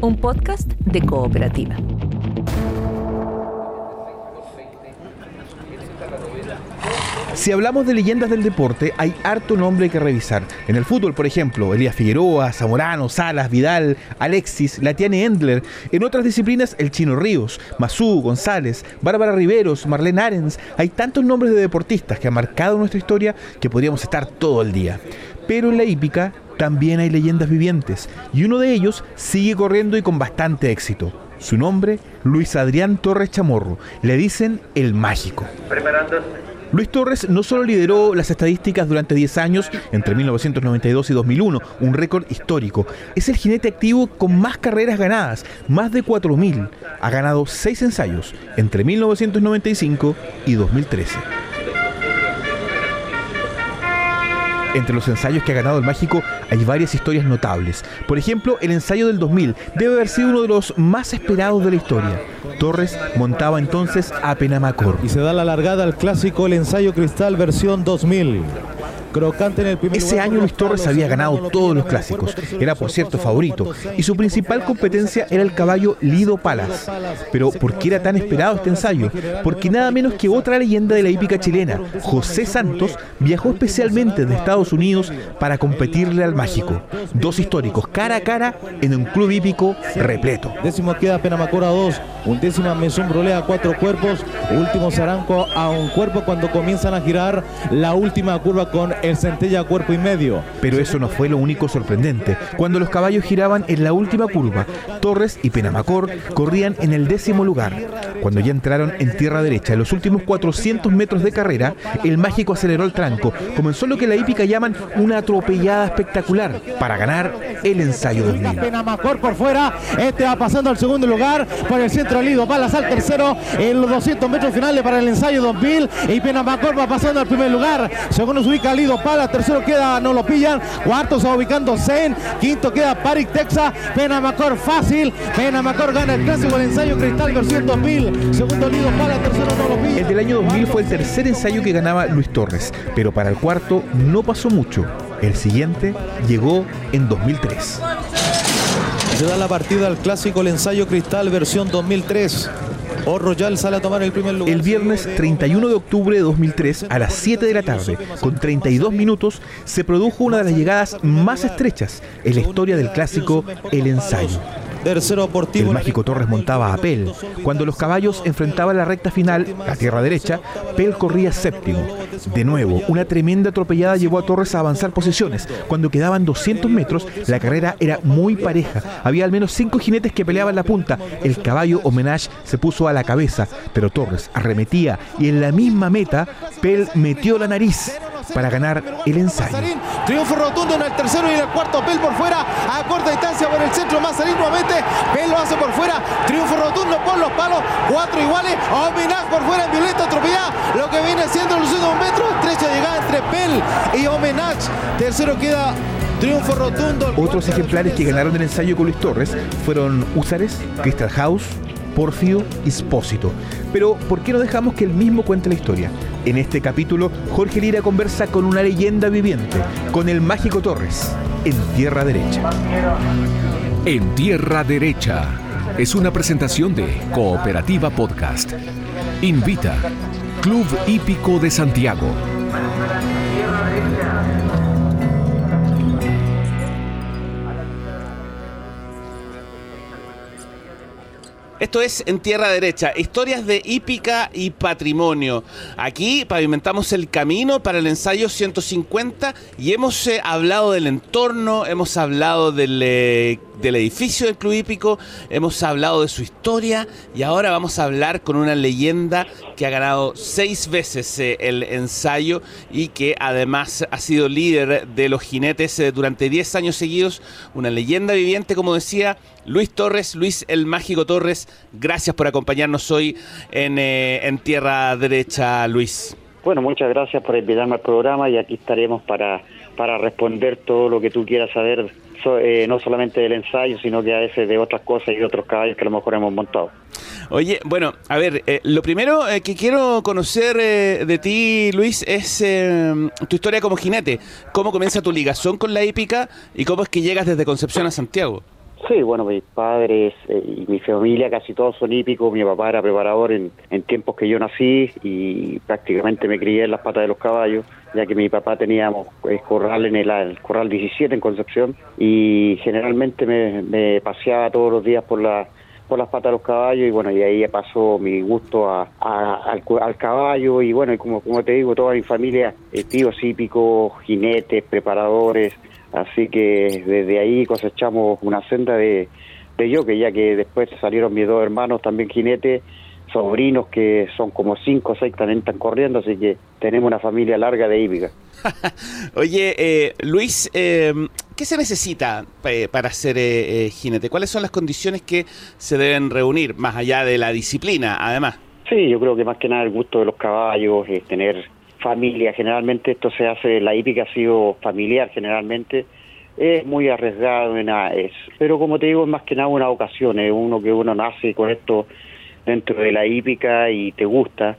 un podcast de cooperativa. Si hablamos de leyendas del deporte, hay harto nombre que revisar. En el fútbol, por ejemplo, Elías Figueroa, Zamorano, Salas, Vidal, Alexis, Latiane Endler. En otras disciplinas, el Chino Ríos, Masú, González, Bárbara Riveros, Marlene Arens. Hay tantos nombres de deportistas que han marcado nuestra historia que podríamos estar todo el día. Pero en la hípica también hay leyendas vivientes y uno de ellos sigue corriendo y con bastante éxito. Su nombre, Luis Adrián Torres Chamorro. Le dicen el mágico. Luis Torres no solo lideró las estadísticas durante 10 años, entre 1992 y 2001, un récord histórico, es el jinete activo con más carreras ganadas, más de 4.000. Ha ganado 6 ensayos entre 1995 y 2013. Entre los ensayos que ha ganado el Mágico hay varias historias notables. Por ejemplo, el ensayo del 2000 debe haber sido uno de los más esperados de la historia. Torres montaba entonces a Penamacor. Y se da la largada al clásico el ensayo cristal versión 2000. Ese año Luis Torres había ganado todos los clásicos, era por cierto favorito, y su principal competencia era el caballo Lido Palas. Pero ¿por qué era tan esperado este ensayo? Porque nada menos que otra leyenda de la hípica chilena, José Santos, viajó especialmente de Estados Unidos para competirle al mágico. Dos históricos cara a cara en un club hípico repleto. Décimo queda Penamacora 2, undécima Mesón Brolea a cuatro cuerpos, último Zaranco a un cuerpo cuando comienzan a girar la última curva con el centella cuerpo y medio. Pero eso no fue lo único sorprendente. Cuando los caballos giraban en la última curva, Torres y Penamacor corrían en el décimo lugar. Cuando ya entraron en tierra derecha, en los últimos 400 metros de carrera, el mágico aceleró el tranco. Comenzó lo que la hípica llaman una atropellada espectacular para ganar el ensayo 2000. Penamacor por fuera, este va pasando al segundo lugar, por el centro Lido, balas al tercero en los 200 metros finales para el ensayo 2000 y Penamacor va pasando al primer lugar. Segundo se ubica Lido Pala, tercero queda No lo pillan, cuarto se va ubicando Zen, quinto queda Parik Texas, Penamacor fácil, Penamacor gana el clásico del ensayo Cristal versión 2000, segundo Lido Pala, tercero No lo pillan. El del año 2000 fue el tercer ensayo que ganaba Luis Torres, pero para el cuarto no pasó mucho. El siguiente llegó en 2003. Se da la partida al clásico el ensayo Cristal versión 2003. O Royal sale a tomar el primer lugar. El viernes 31 de octubre de 2003 a las 7 de la tarde, con 32 minutos, se produjo una de las llegadas más estrechas en la historia del clásico El Ensayo. Tercero El mágico Torres montaba a Pel. Cuando los caballos enfrentaban la recta final, la tierra derecha, Pel corría séptimo. De nuevo, una tremenda atropellada llevó a Torres a avanzar posiciones. Cuando quedaban 200 metros, la carrera era muy pareja. Había al menos cinco jinetes que peleaban la punta. El caballo Homenage se puso a la cabeza, pero Torres arremetía y en la misma meta, Pel metió la nariz para ganar el ensayo. Triunfo rotundo en el tercero y en el cuarto. Pel por fuera, a corta distancia por el centro. Mazarín nuevamente. Pel lo hace por fuera. Triunfo rotundo por los palos. Cuatro iguales. Homenage por fuera en violeta atropellada. Lo que viene siendo los últimos metros. Estrecha llegada entre Pel y Homenage. Tercero queda Triunfo rotundo. Otros ejemplares que ganaron el ensayo con Luis Torres fueron Usares, Crystal House, Porfio y Spósito. Pero, ¿por qué no dejamos que él mismo cuente la historia? En este capítulo, Jorge Lira conversa con una leyenda viviente, con el mágico Torres, en Tierra Derecha. En Tierra Derecha es una presentación de Cooperativa Podcast. Invita Club Hípico de Santiago. Esto es En Tierra Derecha, historias de hípica y patrimonio. Aquí pavimentamos el camino para el ensayo 150 y hemos eh, hablado del entorno, hemos hablado del, eh, del edificio del Club Hípico, hemos hablado de su historia y ahora vamos a hablar con una leyenda que ha ganado seis veces eh, el ensayo y que además ha sido líder de los jinetes eh, durante 10 años seguidos. Una leyenda viviente, como decía, Luis Torres, Luis el Mágico Torres. Gracias por acompañarnos hoy en, eh, en Tierra Derecha, Luis. Bueno, muchas gracias por invitarme al programa y aquí estaremos para, para responder todo lo que tú quieras saber, eh, no solamente del ensayo, sino que a veces de otras cosas y de otros caballos que a lo mejor hemos montado. Oye, bueno, a ver, eh, lo primero eh, que quiero conocer eh, de ti, Luis, es tu historia como jinete. ¿Cómo comienza tu ligación con la hípica y cómo es que llegas desde Concepción a Santiago? Sí, bueno, mis padres eh, y mi familia casi todos son hípicos. Mi papá era preparador en, tiempos que yo nací y prácticamente me crié en las patas de los caballos, ya que mi papá teníamos el corral en el, corral 17 en Concepción y generalmente me, me paseaba todos los días por la por las patas de los caballos y bueno, y ahí pasó mi gusto a, al, al, caballo y bueno, y como, como te digo, toda mi familia, eh, tíos hípicos, jinetes, preparadores, así que desde ahí cosechamos una senda de, de yo, que ya que después salieron mis dos hermanos también jinetes, sobrinos que son como cinco o seis también están corriendo, así que tenemos una familia larga de hípica. Oye, eh, Luis, eh, ¿qué se necesita eh, para ser eh, eh, jinete? ¿Cuáles son las condiciones que se deben reunir, más allá de la disciplina, además? Sí, yo creo que más que nada el gusto de los caballos, es tener familia. Generalmente esto se hace, la hípica ha sido familiar generalmente. Es muy arriesgado nada es. Pero como te digo, es más que nada una ocasión, es uno que uno nace con esto dentro de la hípica y te gusta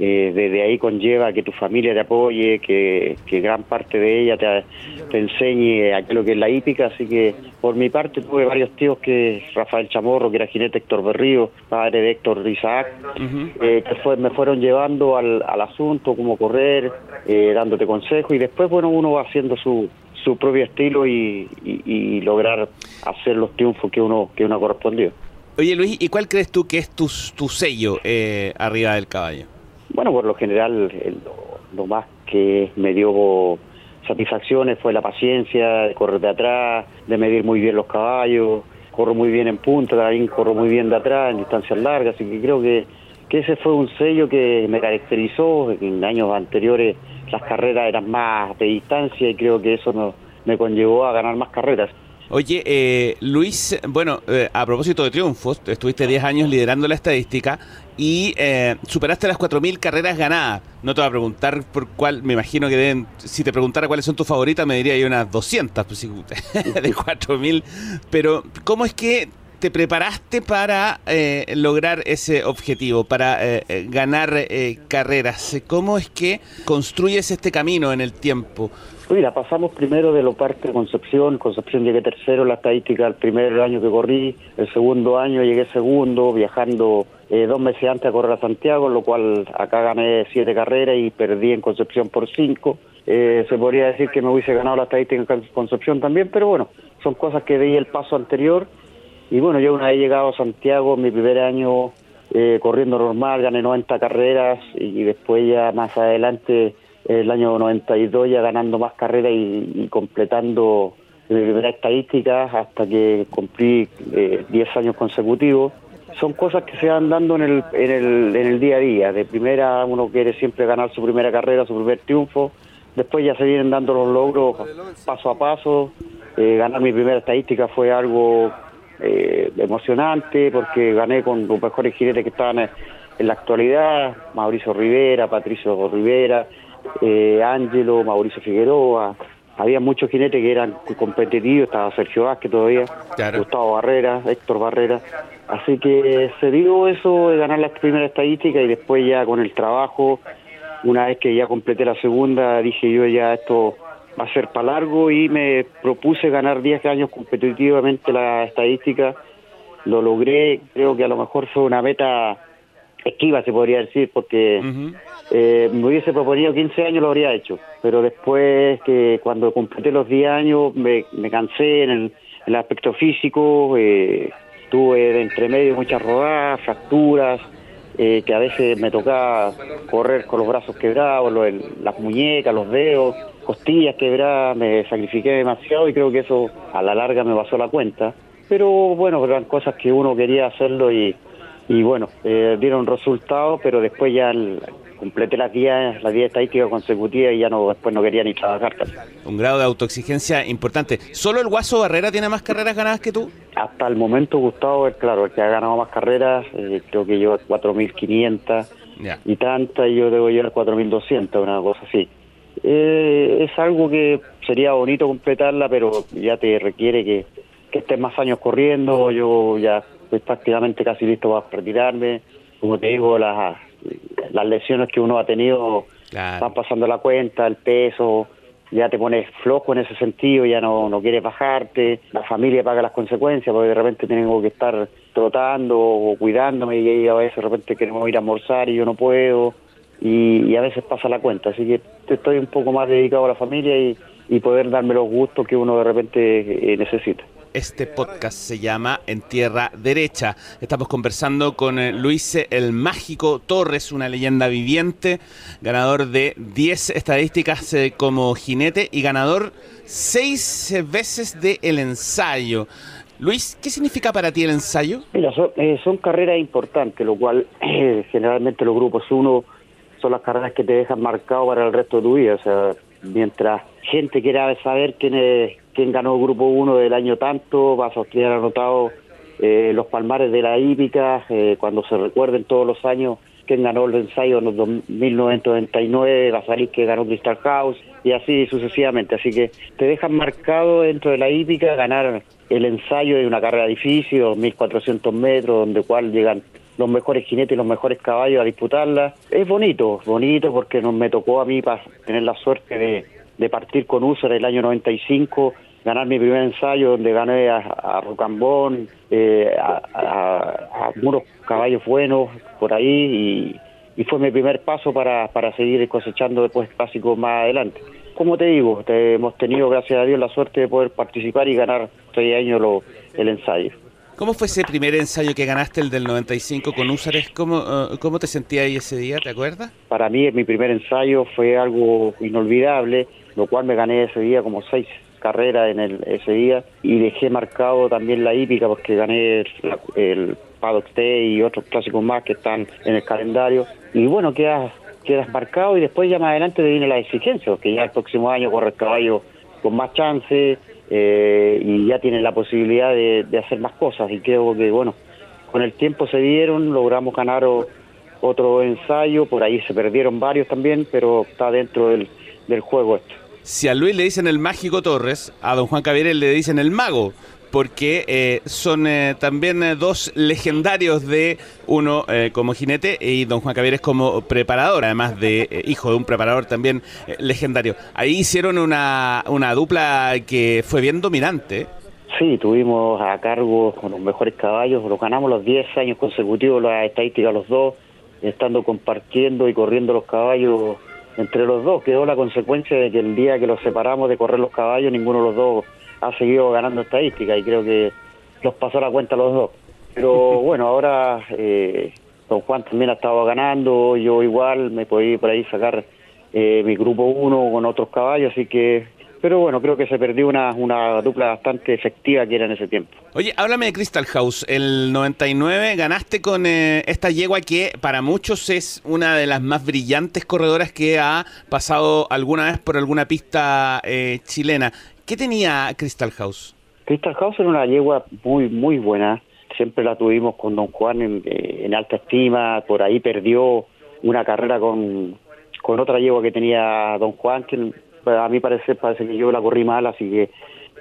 eh, desde ahí conlleva que tu familia te apoye, que, que gran parte de ella te, te enseñe a lo que es la hípica, así que por mi parte tuve varios tíos que Rafael Chamorro, que era jinete Héctor Berrío, padre de Héctor Isaac, uh -huh. eh, que fue, me fueron llevando al, al asunto, cómo correr, eh, dándote consejos y después bueno uno va haciendo su, su propio estilo y, y, y, lograr hacer los triunfos que uno que uno ha correspondido. Oye Luis, ¿y cuál crees tú que es tu, tu sello eh, arriba del caballo? Bueno, por lo general, lo, más que me dio satisfacciones fue la paciencia de correr de atrás, de medir muy bien los caballos, corro muy bien en punta, también corro muy bien de atrás en distancias largas, así que creo que, que ese fue un sello que me caracterizó. En años anteriores las carreras eran más de distancia y creo que eso no, me conllevó a ganar más carreras. Oye, eh, Luis, bueno, eh, a propósito de triunfos, estuviste 10 años liderando la estadística y eh, superaste las 4.000 carreras ganadas. No te voy a preguntar por cuál, me imagino que deben, si te preguntara cuáles son tus favoritas, me diría yo unas 200 pues, de 4.000. Pero, ¿cómo es que te preparaste para eh, lograr ese objetivo, para eh, ganar eh, carreras? ¿Cómo es que construyes este camino en el tiempo? Mira, pasamos primero de lo parte de Concepción. Concepción llegué tercero en la estadística el primer año que corrí. El segundo año llegué segundo, viajando eh, dos meses antes a correr a Santiago, lo cual acá gané siete carreras y perdí en Concepción por cinco. Eh, se podría decir que me hubiese ganado la estadística en Concepción también, pero bueno, son cosas que di el paso anterior. Y bueno, yo una vez llegado a Santiago, mi primer año eh, corriendo normal, gané 90 carreras y después ya más adelante el año 92 ya ganando más carreras y, completando mi primera estadística hasta que cumplí eh, 10 años consecutivos. Son cosas que se van dando en el, en, el, en el día a día. De primera uno quiere siempre ganar su primera carrera, su primer triunfo. Después ya se vienen dando los logros paso a paso. Eh, ganar mi primera estadística fue algo eh, emocionante porque gané con los mejores jinetes que estaban en la actualidad. Mauricio Rivera, Patricio Rivera, eh, Ángelo, Mauricio Figueroa, había muchos jinetes que eran competitivos, estaba Sergio Vázquez todavía, claro. Gustavo Barrera, Héctor Barrera, así que se dio eso de ganar la primera estadística y después ya con el trabajo, una vez que ya completé la segunda, dije yo ya esto va a ser para largo y me propuse ganar 10 años competitivamente la estadística, lo logré, creo que a lo mejor fue una meta esquiva se podría decir porque uh -huh. eh, me hubiese proponido 15 años lo habría hecho. Pero después que cuando completé los 10 años me, me cansé en el, en el, aspecto físico eh, tuve de entre medio muchas rodadas fracturas eh, que a veces me tocaba correr con los brazos quebrados los, el, las muñecas los dedos costillas quebradas me sacrifiqué demasiado y creo que eso a la larga me pasó la cuenta pero bueno eran cosas que uno quería hacerlo y y bueno, eh, dieron resultados, pero después ya el, completé las 10 las 10 estadísticas consecutivas y ya no después no quería ni trabajar. Un grado de autoexigencia importante. ¿Solo el Guaso Barrera tiene más carreras ganadas que tú? Hasta el momento Gustavo es claro, el que ha ganado más carreras, eh, creo que lleva 4.500 yeah. y tantas, y yo debo llevar 4.200, una cosa así. Eh, es algo que sería bonito completarla, pero ya te requiere que, que estés más años corriendo, yo ya estoy prácticamente casi listo para retirarme. Como te digo, las, las lesiones que uno ha tenido claro. van pasando la cuenta, el peso, ya te pones flojo en ese sentido, ya no, no quieres bajarte, la familia paga las consecuencias porque de repente tengo que estar trotando o cuidándome y a veces de repente queremos ir a almorzar y yo no puedo y, a veces pasa la cuenta, así que estoy un poco más dedicado a la familia y, y poder darme los gustos que uno de repente eh, necesita. Este podcast se llama En Tierra Derecha. Estamos conversando con eh, Luis el Mágico Torres, una leyenda viviente, ganador de 10 estadísticas eh, como jinete y ganador 6 eh, veces de el ensayo. Luis, ¿qué significa para ti el ensayo? Mira, son, carreras importantes, lo cual generalmente los grupos uno son las carreras que te dejan marcado para el resto de tu vida. O sea, mientras gente quiera saber quién es quién ganó grupo 1 del año tanto, vas a tener anotado eh, los palmares de la hípica, eh, cuando se recuerden todos los años quién ganó el ensayo en los 1999, la salida que ganó Crystal House y así sucesivamente. Así que te dejan marcado dentro de la hípica ganar el ensayo de una carrera difícil, 2.400 metros, donde cual llegan los mejores jinetes y los mejores caballos a disputarla. Es bonito, bonito porque nos me tocó a mí para tener la suerte de, de partir con USAR el año 95 ganar mi primer ensayo donde gané a, Rocambón, eh, a, unos caballos buenos por ahí y, fue mi primer paso para, para seguir cosechando después clásicos más adelante. Como te digo, hemos tenido, gracias a Dios, la suerte de poder participar y ganar seis años lo, el ensayo. ¿Cómo fue ese primer ensayo que ganaste, el del 95 con Úsares? ¿Cómo, uh, ¿Cómo te sentías ahí ese día, te acuerdas? Para mí, mi primer ensayo fue algo inolvidable, lo cual me gané ese día como seis carrera en el, ese día y dejé marcado también la hípica porque gané el, el Paddock y otros clásicos más que están en el calendario y bueno quedas quedas marcado y después ya más adelante te viene la exigencia que ya el próximo año corre el caballo con más chance eh, y ya tienes la posibilidad de, hacer más cosas. Y creo que bueno con el tiempo se dieron logramos ganar otro ensayo. Por ahí se perdieron varios también pero está dentro del, del juego esto. Si a Luis le dicen el mágico Torres, a don Juan Cavier le dicen el mago, porque eh, son eh, también eh, dos legendarios de uno como jinete y don Juan Cavier es como preparador, además de hijo de un preparador también legendario. Ahí hicieron una, una dupla que fue bien dominante. Sí, tuvimos a cargo los mejores caballos, los ganamos los 10 años consecutivos, las estadísticas los dos, estando compartiendo y corriendo los caballos entre los dos. Quedó la consecuencia de que el día que los separamos de correr los caballos, ninguno de los dos ha seguido ganando estadística y creo que los pasó la cuenta los dos. Pero bueno, ahora eh, don Juan también ha estado ganando, yo igual me podía por ahí sacar eh, mi grupo uno con otros caballos, así que pero bueno, creo que se perdió una, una dupla bastante efectiva que era en ese tiempo. Oye, háblame de Crystal House. El 99 ganaste con eh, esta yegua que para muchos es una de las más brillantes corredoras que ha pasado alguna vez por alguna pista eh, chilena. ¿Qué tenía Crystal House? Crystal House era una yegua muy, muy buena. Siempre la tuvimos con Don Juan en, eh, en alta estima. Por ahí perdió una carrera con, con otra yegua que tenía Don Juan, que a mí parece, parece que yo la corrí mal, así que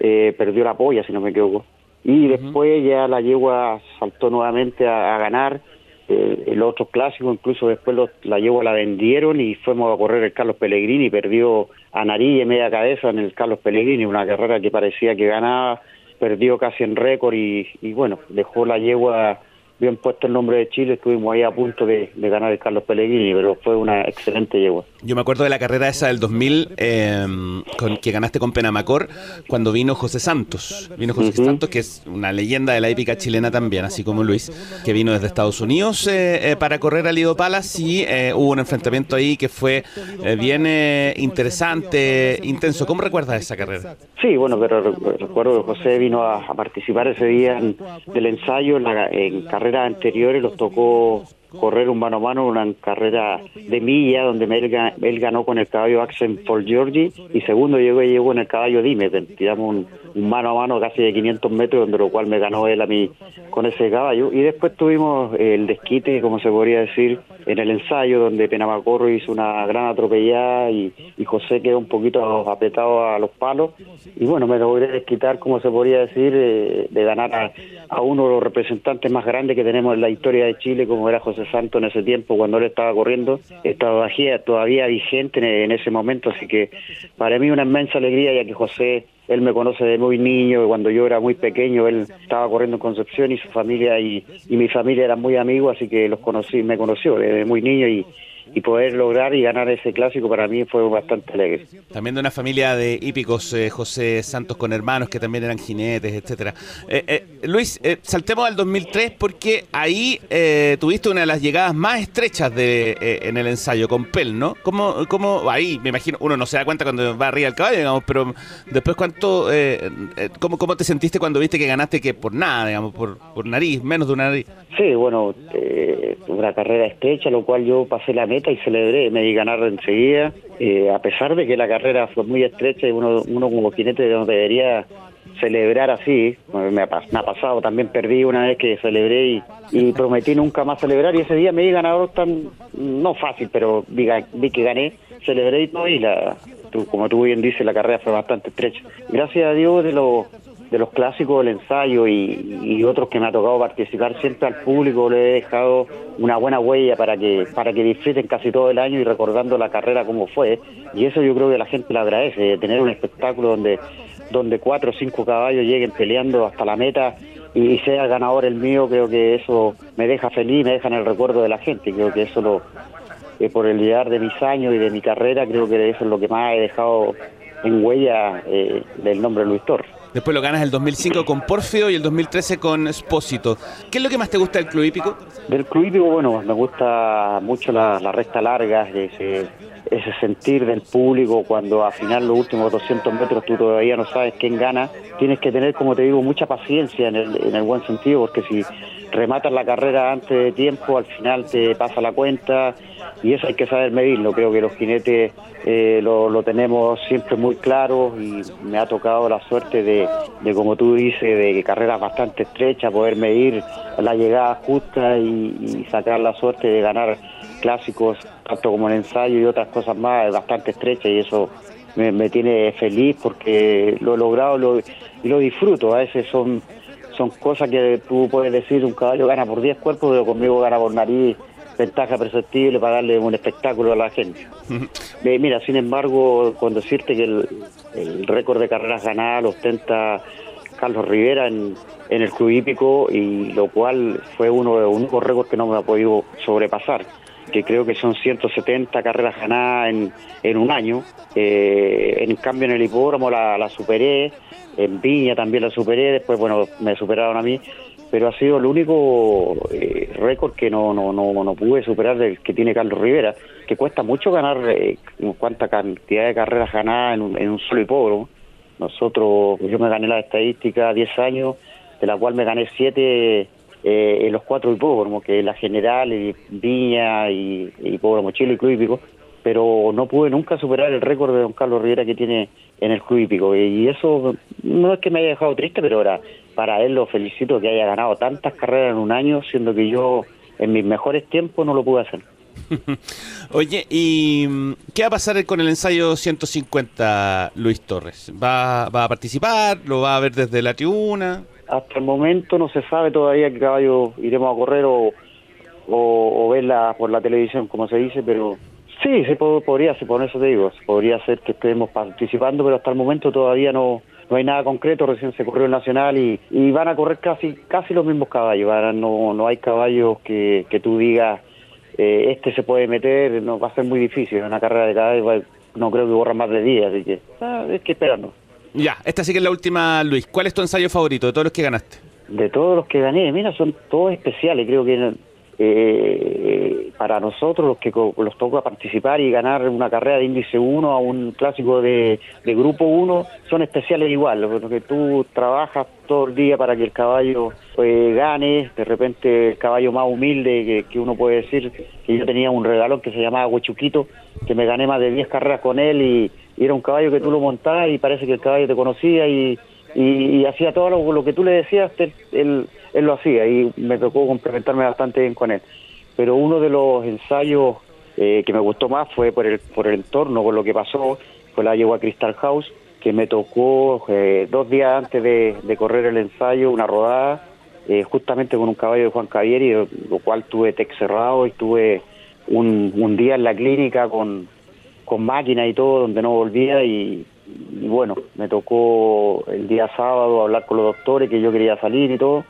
eh, perdió la polla, si no me equivoco. Y después ya la yegua saltó nuevamente a, ganar eh, el otro clásico, incluso después la yegua la vendieron y fuimos a correr el Carlos Pellegrini, perdió a nariz y media cabeza en el Carlos Pellegrini, una carrera que parecía que ganaba, perdió casi en récord y, y bueno, dejó la yegua bien puesto el nombre de Chile, estuvimos ahí a punto de, ganar el Carlos Pellegrini, pero fue una excelente yegua. Yo me acuerdo de la carrera esa del 2000 em, con, que ganaste con Penamacor cuando vino José Santos. Vino José Santos, que es una leyenda de la épica chilena también, así como Luis, que vino desde Estados Unidos eh, eh, para correr a Lido Palas y eh, hubo un enfrentamiento ahí que fue bien interesante, intenso. ¿Cómo recuerdas esa carrera? Sí, bueno, pero recuerdo que José vino a, participar ese día en, del ensayo en, la, en carrera carreras anteriores los tocó correr un mano a mano, una carrera de milla donde él, ganó con el caballo Axel Paul Giorgi y segundo llegó, llegó en el caballo Dime, tiramos un, mano a mano casi de 500 metros, donde lo cual me ganó él a mí con ese caballo. Y después tuvimos el desquite, como se podría decir, en el ensayo donde Penamacorro hizo una gran atropellada y, José quedó un poquito apretado a los palos. Y bueno, me logré desquitar, como se podría decir, eh, de ganar a, uno de los representantes más grandes que tenemos en la historia de Chile, como era José Santos en ese tiempo cuando él estaba corriendo, estaba todavía vigente en, en ese momento, así que para mí una inmensa alegría ya que José él me conoce de muy niño, cuando yo era muy pequeño, él estaba corriendo en Concepción y su familia y, mi familia eran muy amigos, así que los conocí, me conoció desde muy niño y, y poder lograr y ganar ese clásico para mí fue bastante alegre. También de una familia de hípicos, eh, José Santos con hermanos que también eran jinetes, etcétera. Eh, eh, Luis, saltemos al 2003 porque ahí tuviste una de las llegadas más estrechas de en el ensayo con Pel, ¿no? ¿Cómo, ¿Cómo, ahí me imagino, uno no se da cuenta cuando va arriba del caballo, digamos, pero después cuánto, ¿cómo, ¿cómo te sentiste cuando viste que ganaste que por nada, digamos, por, por nariz, menos de una nariz? Sí, bueno, una carrera estrecha, lo cual yo pasé la meta y celebré, me di ganar enseguida, eh, a pesar de que la carrera fue muy estrecha y uno, uno como jinete no debería celebrar así, me ha, pasado, también perdí una vez que celebré y, prometí nunca más celebrar y ese día me di ganador tan, no fácil, pero vi, que gané, celebré y todo y la, como tú bien dices, la carrera fue bastante estrecha. Gracias a Dios de los de los clásicos del ensayo y, otros que me ha tocado participar siempre al público le he dejado una buena huella para que para que disfruten casi todo el año y recordando la carrera como fue y eso yo creo que la gente lo agradece tener un espectáculo donde donde cuatro o cinco caballos lleguen peleando hasta la meta y sea ganador el mío creo que eso me deja feliz me deja en el recuerdo de la gente. Creo que eso lo eh, por el llegar de mis años y de mi carrera creo que eso es lo que más he dejado en huella eh, del nombre Luis Torres Después lo ganas el 2005 con Porfio y el 2013 con Espósito. ¿Qué es lo que más te gusta del club hípico? Del club hípico, bueno, me gusta mucho la, la recta larga, ese, ese sentir del público cuando al final los últimos 200 metros tú todavía no sabes quién gana. Tienes que tener, como te digo, mucha paciencia en el, en el buen sentido, porque si rematas la carrera antes de tiempo, al final te pasa la cuenta y eso hay que saber medirlo. Creo que los jinetes eh, lo, tenemos siempre muy claro y me ha tocado la suerte de, como tú dices, de carreras bastante estrechas, poder medir la llegada justa y, sacar la suerte de ganar clásicos, tanto como el ensayo y otras cosas más, bastante estrecha y eso me, tiene feliz porque lo he logrado y lo disfruto. A veces son son cosas que tú puedes decir, un caballo gana por 10 cuerpos, pero conmigo gana por nariz, ventaja perceptible para darle un espectáculo a la gente. Mira, sin embargo, con decirte que el, récord de carreras ganadas lo ostenta Carlos Rivera en, el club hípico y lo cual fue uno de los únicos récords que no me ha podido sobrepasar que creo que son 170 carreras ganadas en, en un año. Eh, en cambio en el hipódromo la, la superé, en Viña también la superé, después bueno me superaron a mí, pero ha sido el único eh, récord que no, no, no, no pude superar del que tiene Carlos Rivera, que cuesta mucho ganar eh, cuánta cantidad de carreras ganadas en un, en un solo hipódromo. Nosotros, yo me gané la estadística 10 años, de la cual me gané 7 eh, en los cuatro hipódromos, que es la General, Viña y, Hipódromo Chile y Club Hípico, pero no pude nunca superar el récord de don Carlos Rivera que tiene en el Club Hípico. Y eso no es que me haya dejado triste, pero ahora para él lo felicito que haya ganado tantas carreras en un año, siendo que yo en mis mejores tiempos no lo pude hacer. Oye, ¿y mm, qué va a pasar con el ensayo 150, Luis Torres? ¿Va, va a participar? ¿Lo va a ver desde la tribuna? Hasta el momento no se sabe todavía qué caballo iremos a correr o, o, verla por la televisión, como se dice, pero sí, se podría, por eso te digo, podría ser que estemos participando, pero hasta el momento todavía no, no hay nada concreto, recién se corrió el Nacional y, y van a correr casi casi los mismos caballos, no, no hay caballos que, que tú digas, eh, este se puede meter, no va a ser muy difícil, una carrera de caballos no creo que borra más de días, así que ah, es que esperarnos. Ya, esta sí que es la última, Luis. ¿Cuál es tu ensayo favorito de todos los que ganaste? De todos los que gané, mira, son todos especiales. Creo que eh, para nosotros, los que los toca participar y ganar una carrera de índice 1 a un clásico de, grupo 1, son especiales igual, porque tú trabajas todo el día para que el caballo pues, gane, de repente el caballo más humilde que, uno puede decir, que yo tenía un regalón que se llamaba Huechuquito, que me gané más de 10 carreras con él y, era un caballo que tú lo montabas y parece que el caballo te conocía y, y, hacía todo lo, que tú le decías, él, él, lo hacía y me tocó complementarme bastante bien con él. pero uno de los ensayos eh, que me gustó más fue por el, por el entorno, por lo que pasó, fue la yegua Crystal House, que me tocó eh, dos días antes de, correr el ensayo, una rodada, eh, justamente con un caballo de Juan Cavieri, lo cual tuve tech cerrado y tuve un, un día en la clínica con, con máquina y todo, donde no volvía y bueno, me tocó el día sábado hablar con los doctores que yo quería salir y todo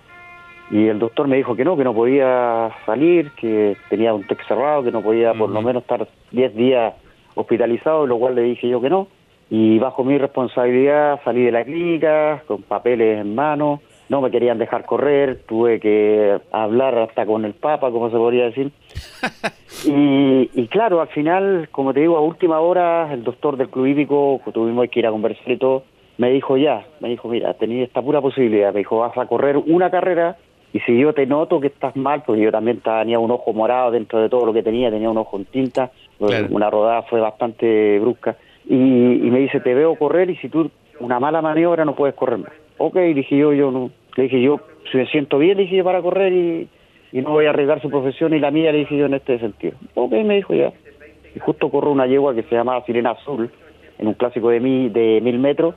y el doctor me dijo que no, que no podía salir, que tenía un TEC cerrado, que no podía por lo menos estar 10 días hospitalizado, lo cual le dije yo que no. Y bajo mi responsabilidad salí de la clínica con papeles en mano, no me querían dejar correr, tuve que hablar hasta con el Papa, como se podría decir. y, y claro, al final, como te digo, a última hora, el doctor del club hípico, tuvimos que ir a conversar y todo, me dijo ya, me dijo, mira, tenía esta pura posibilidad, me dijo, vas a correr una carrera y si yo te noto que estás mal, porque yo también tenía un ojo morado dentro de todo lo que tenía, tenía un ojo en tinta, pues, una rodada fue bastante brusca, y, me dice, te veo correr y si tú una mala maniobra no puedes correr más. Ok, dije yo, yo no, le dije yo, si me siento bien, le dije yo para correr y, no voy a arriesgar su profesión y la mía, le dije yo en este sentido. Ok, me dijo ya. Y justo corro una yegua que se llama Sirena Azul, en un clásico de, mi, de mil metros,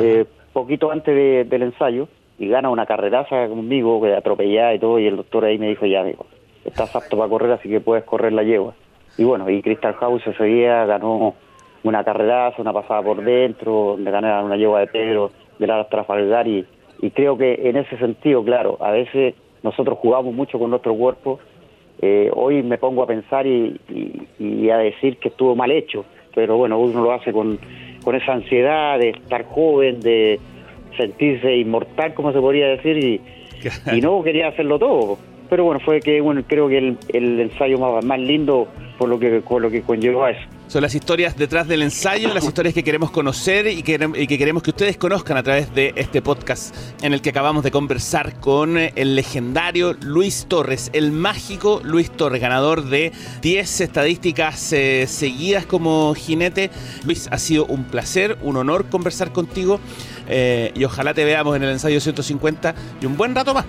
eh, poquito antes del ensayo, y gana una carreraza conmigo, que atropellada y todo, y el doctor ahí me dijo, ya, amigo, estás apto para correr, así que puedes correr la yegua. Y bueno, y Crystal House ese día ganó una carreraza, una pasada por dentro, donde gané una yegua de Pedro, de la Trafalgar, y, y creo que en ese sentido, claro, a veces nosotros jugamos mucho con nuestro cuerpo, eh, hoy me pongo a pensar y, y, a decir que estuvo mal hecho, pero bueno, uno lo hace con, con esa ansiedad de estar joven, de sentirse inmortal, como se podría decir, y, y no quería hacerlo todo. Pero bueno, fue que bueno, creo que el, el ensayo más, más lindo por lo que, por lo que conllevó a eso. Son las historias detrás del ensayo, las historias que queremos conocer y que, queremos que ustedes conozcan a través de este podcast en el que acabamos de conversar con el legendario Luis Torres, el mágico Luis Torres, ganador de 10 estadísticas eh, seguidas como jinete. Luis, ha sido un placer, un honor conversar contigo eh, y ojalá te veamos en el ensayo 150 y un buen rato más.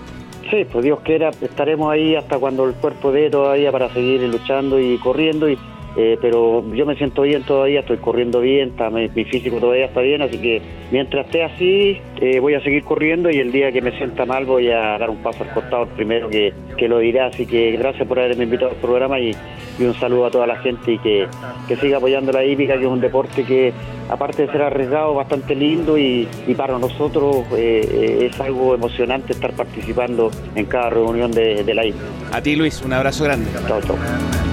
Sí, pues Dios quiera, estaremos ahí hasta cuando el cuerpo dé todavía para seguir luchando y corriendo y eh, pero yo me siento bien todavía, estoy corriendo bien, está, mi, físico todavía está bien, así que mientras esté así eh, voy a seguir corriendo y el día que me sienta mal voy a dar un paso al costado primero que, lo dirá, así que gracias por haberme invitado al programa y, un saludo a toda la gente y que, siga apoyando la hípica, que es un deporte que aparte de ser arriesgado, bastante lindo y, para nosotros eh, es algo emocionante estar participando en cada reunión de, de la hípica. A ti Luis, un abrazo grande. Chao, chao.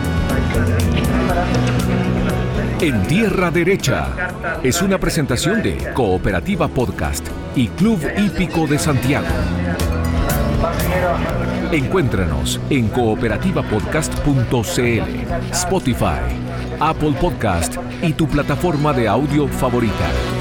En Tierra Derecha es una presentación de Cooperativa Podcast y Club Hípico de Santiago. Encuéntranos en cooperativapodcast.cl, Spotify, Apple Podcast y tu plataforma de audio favorita.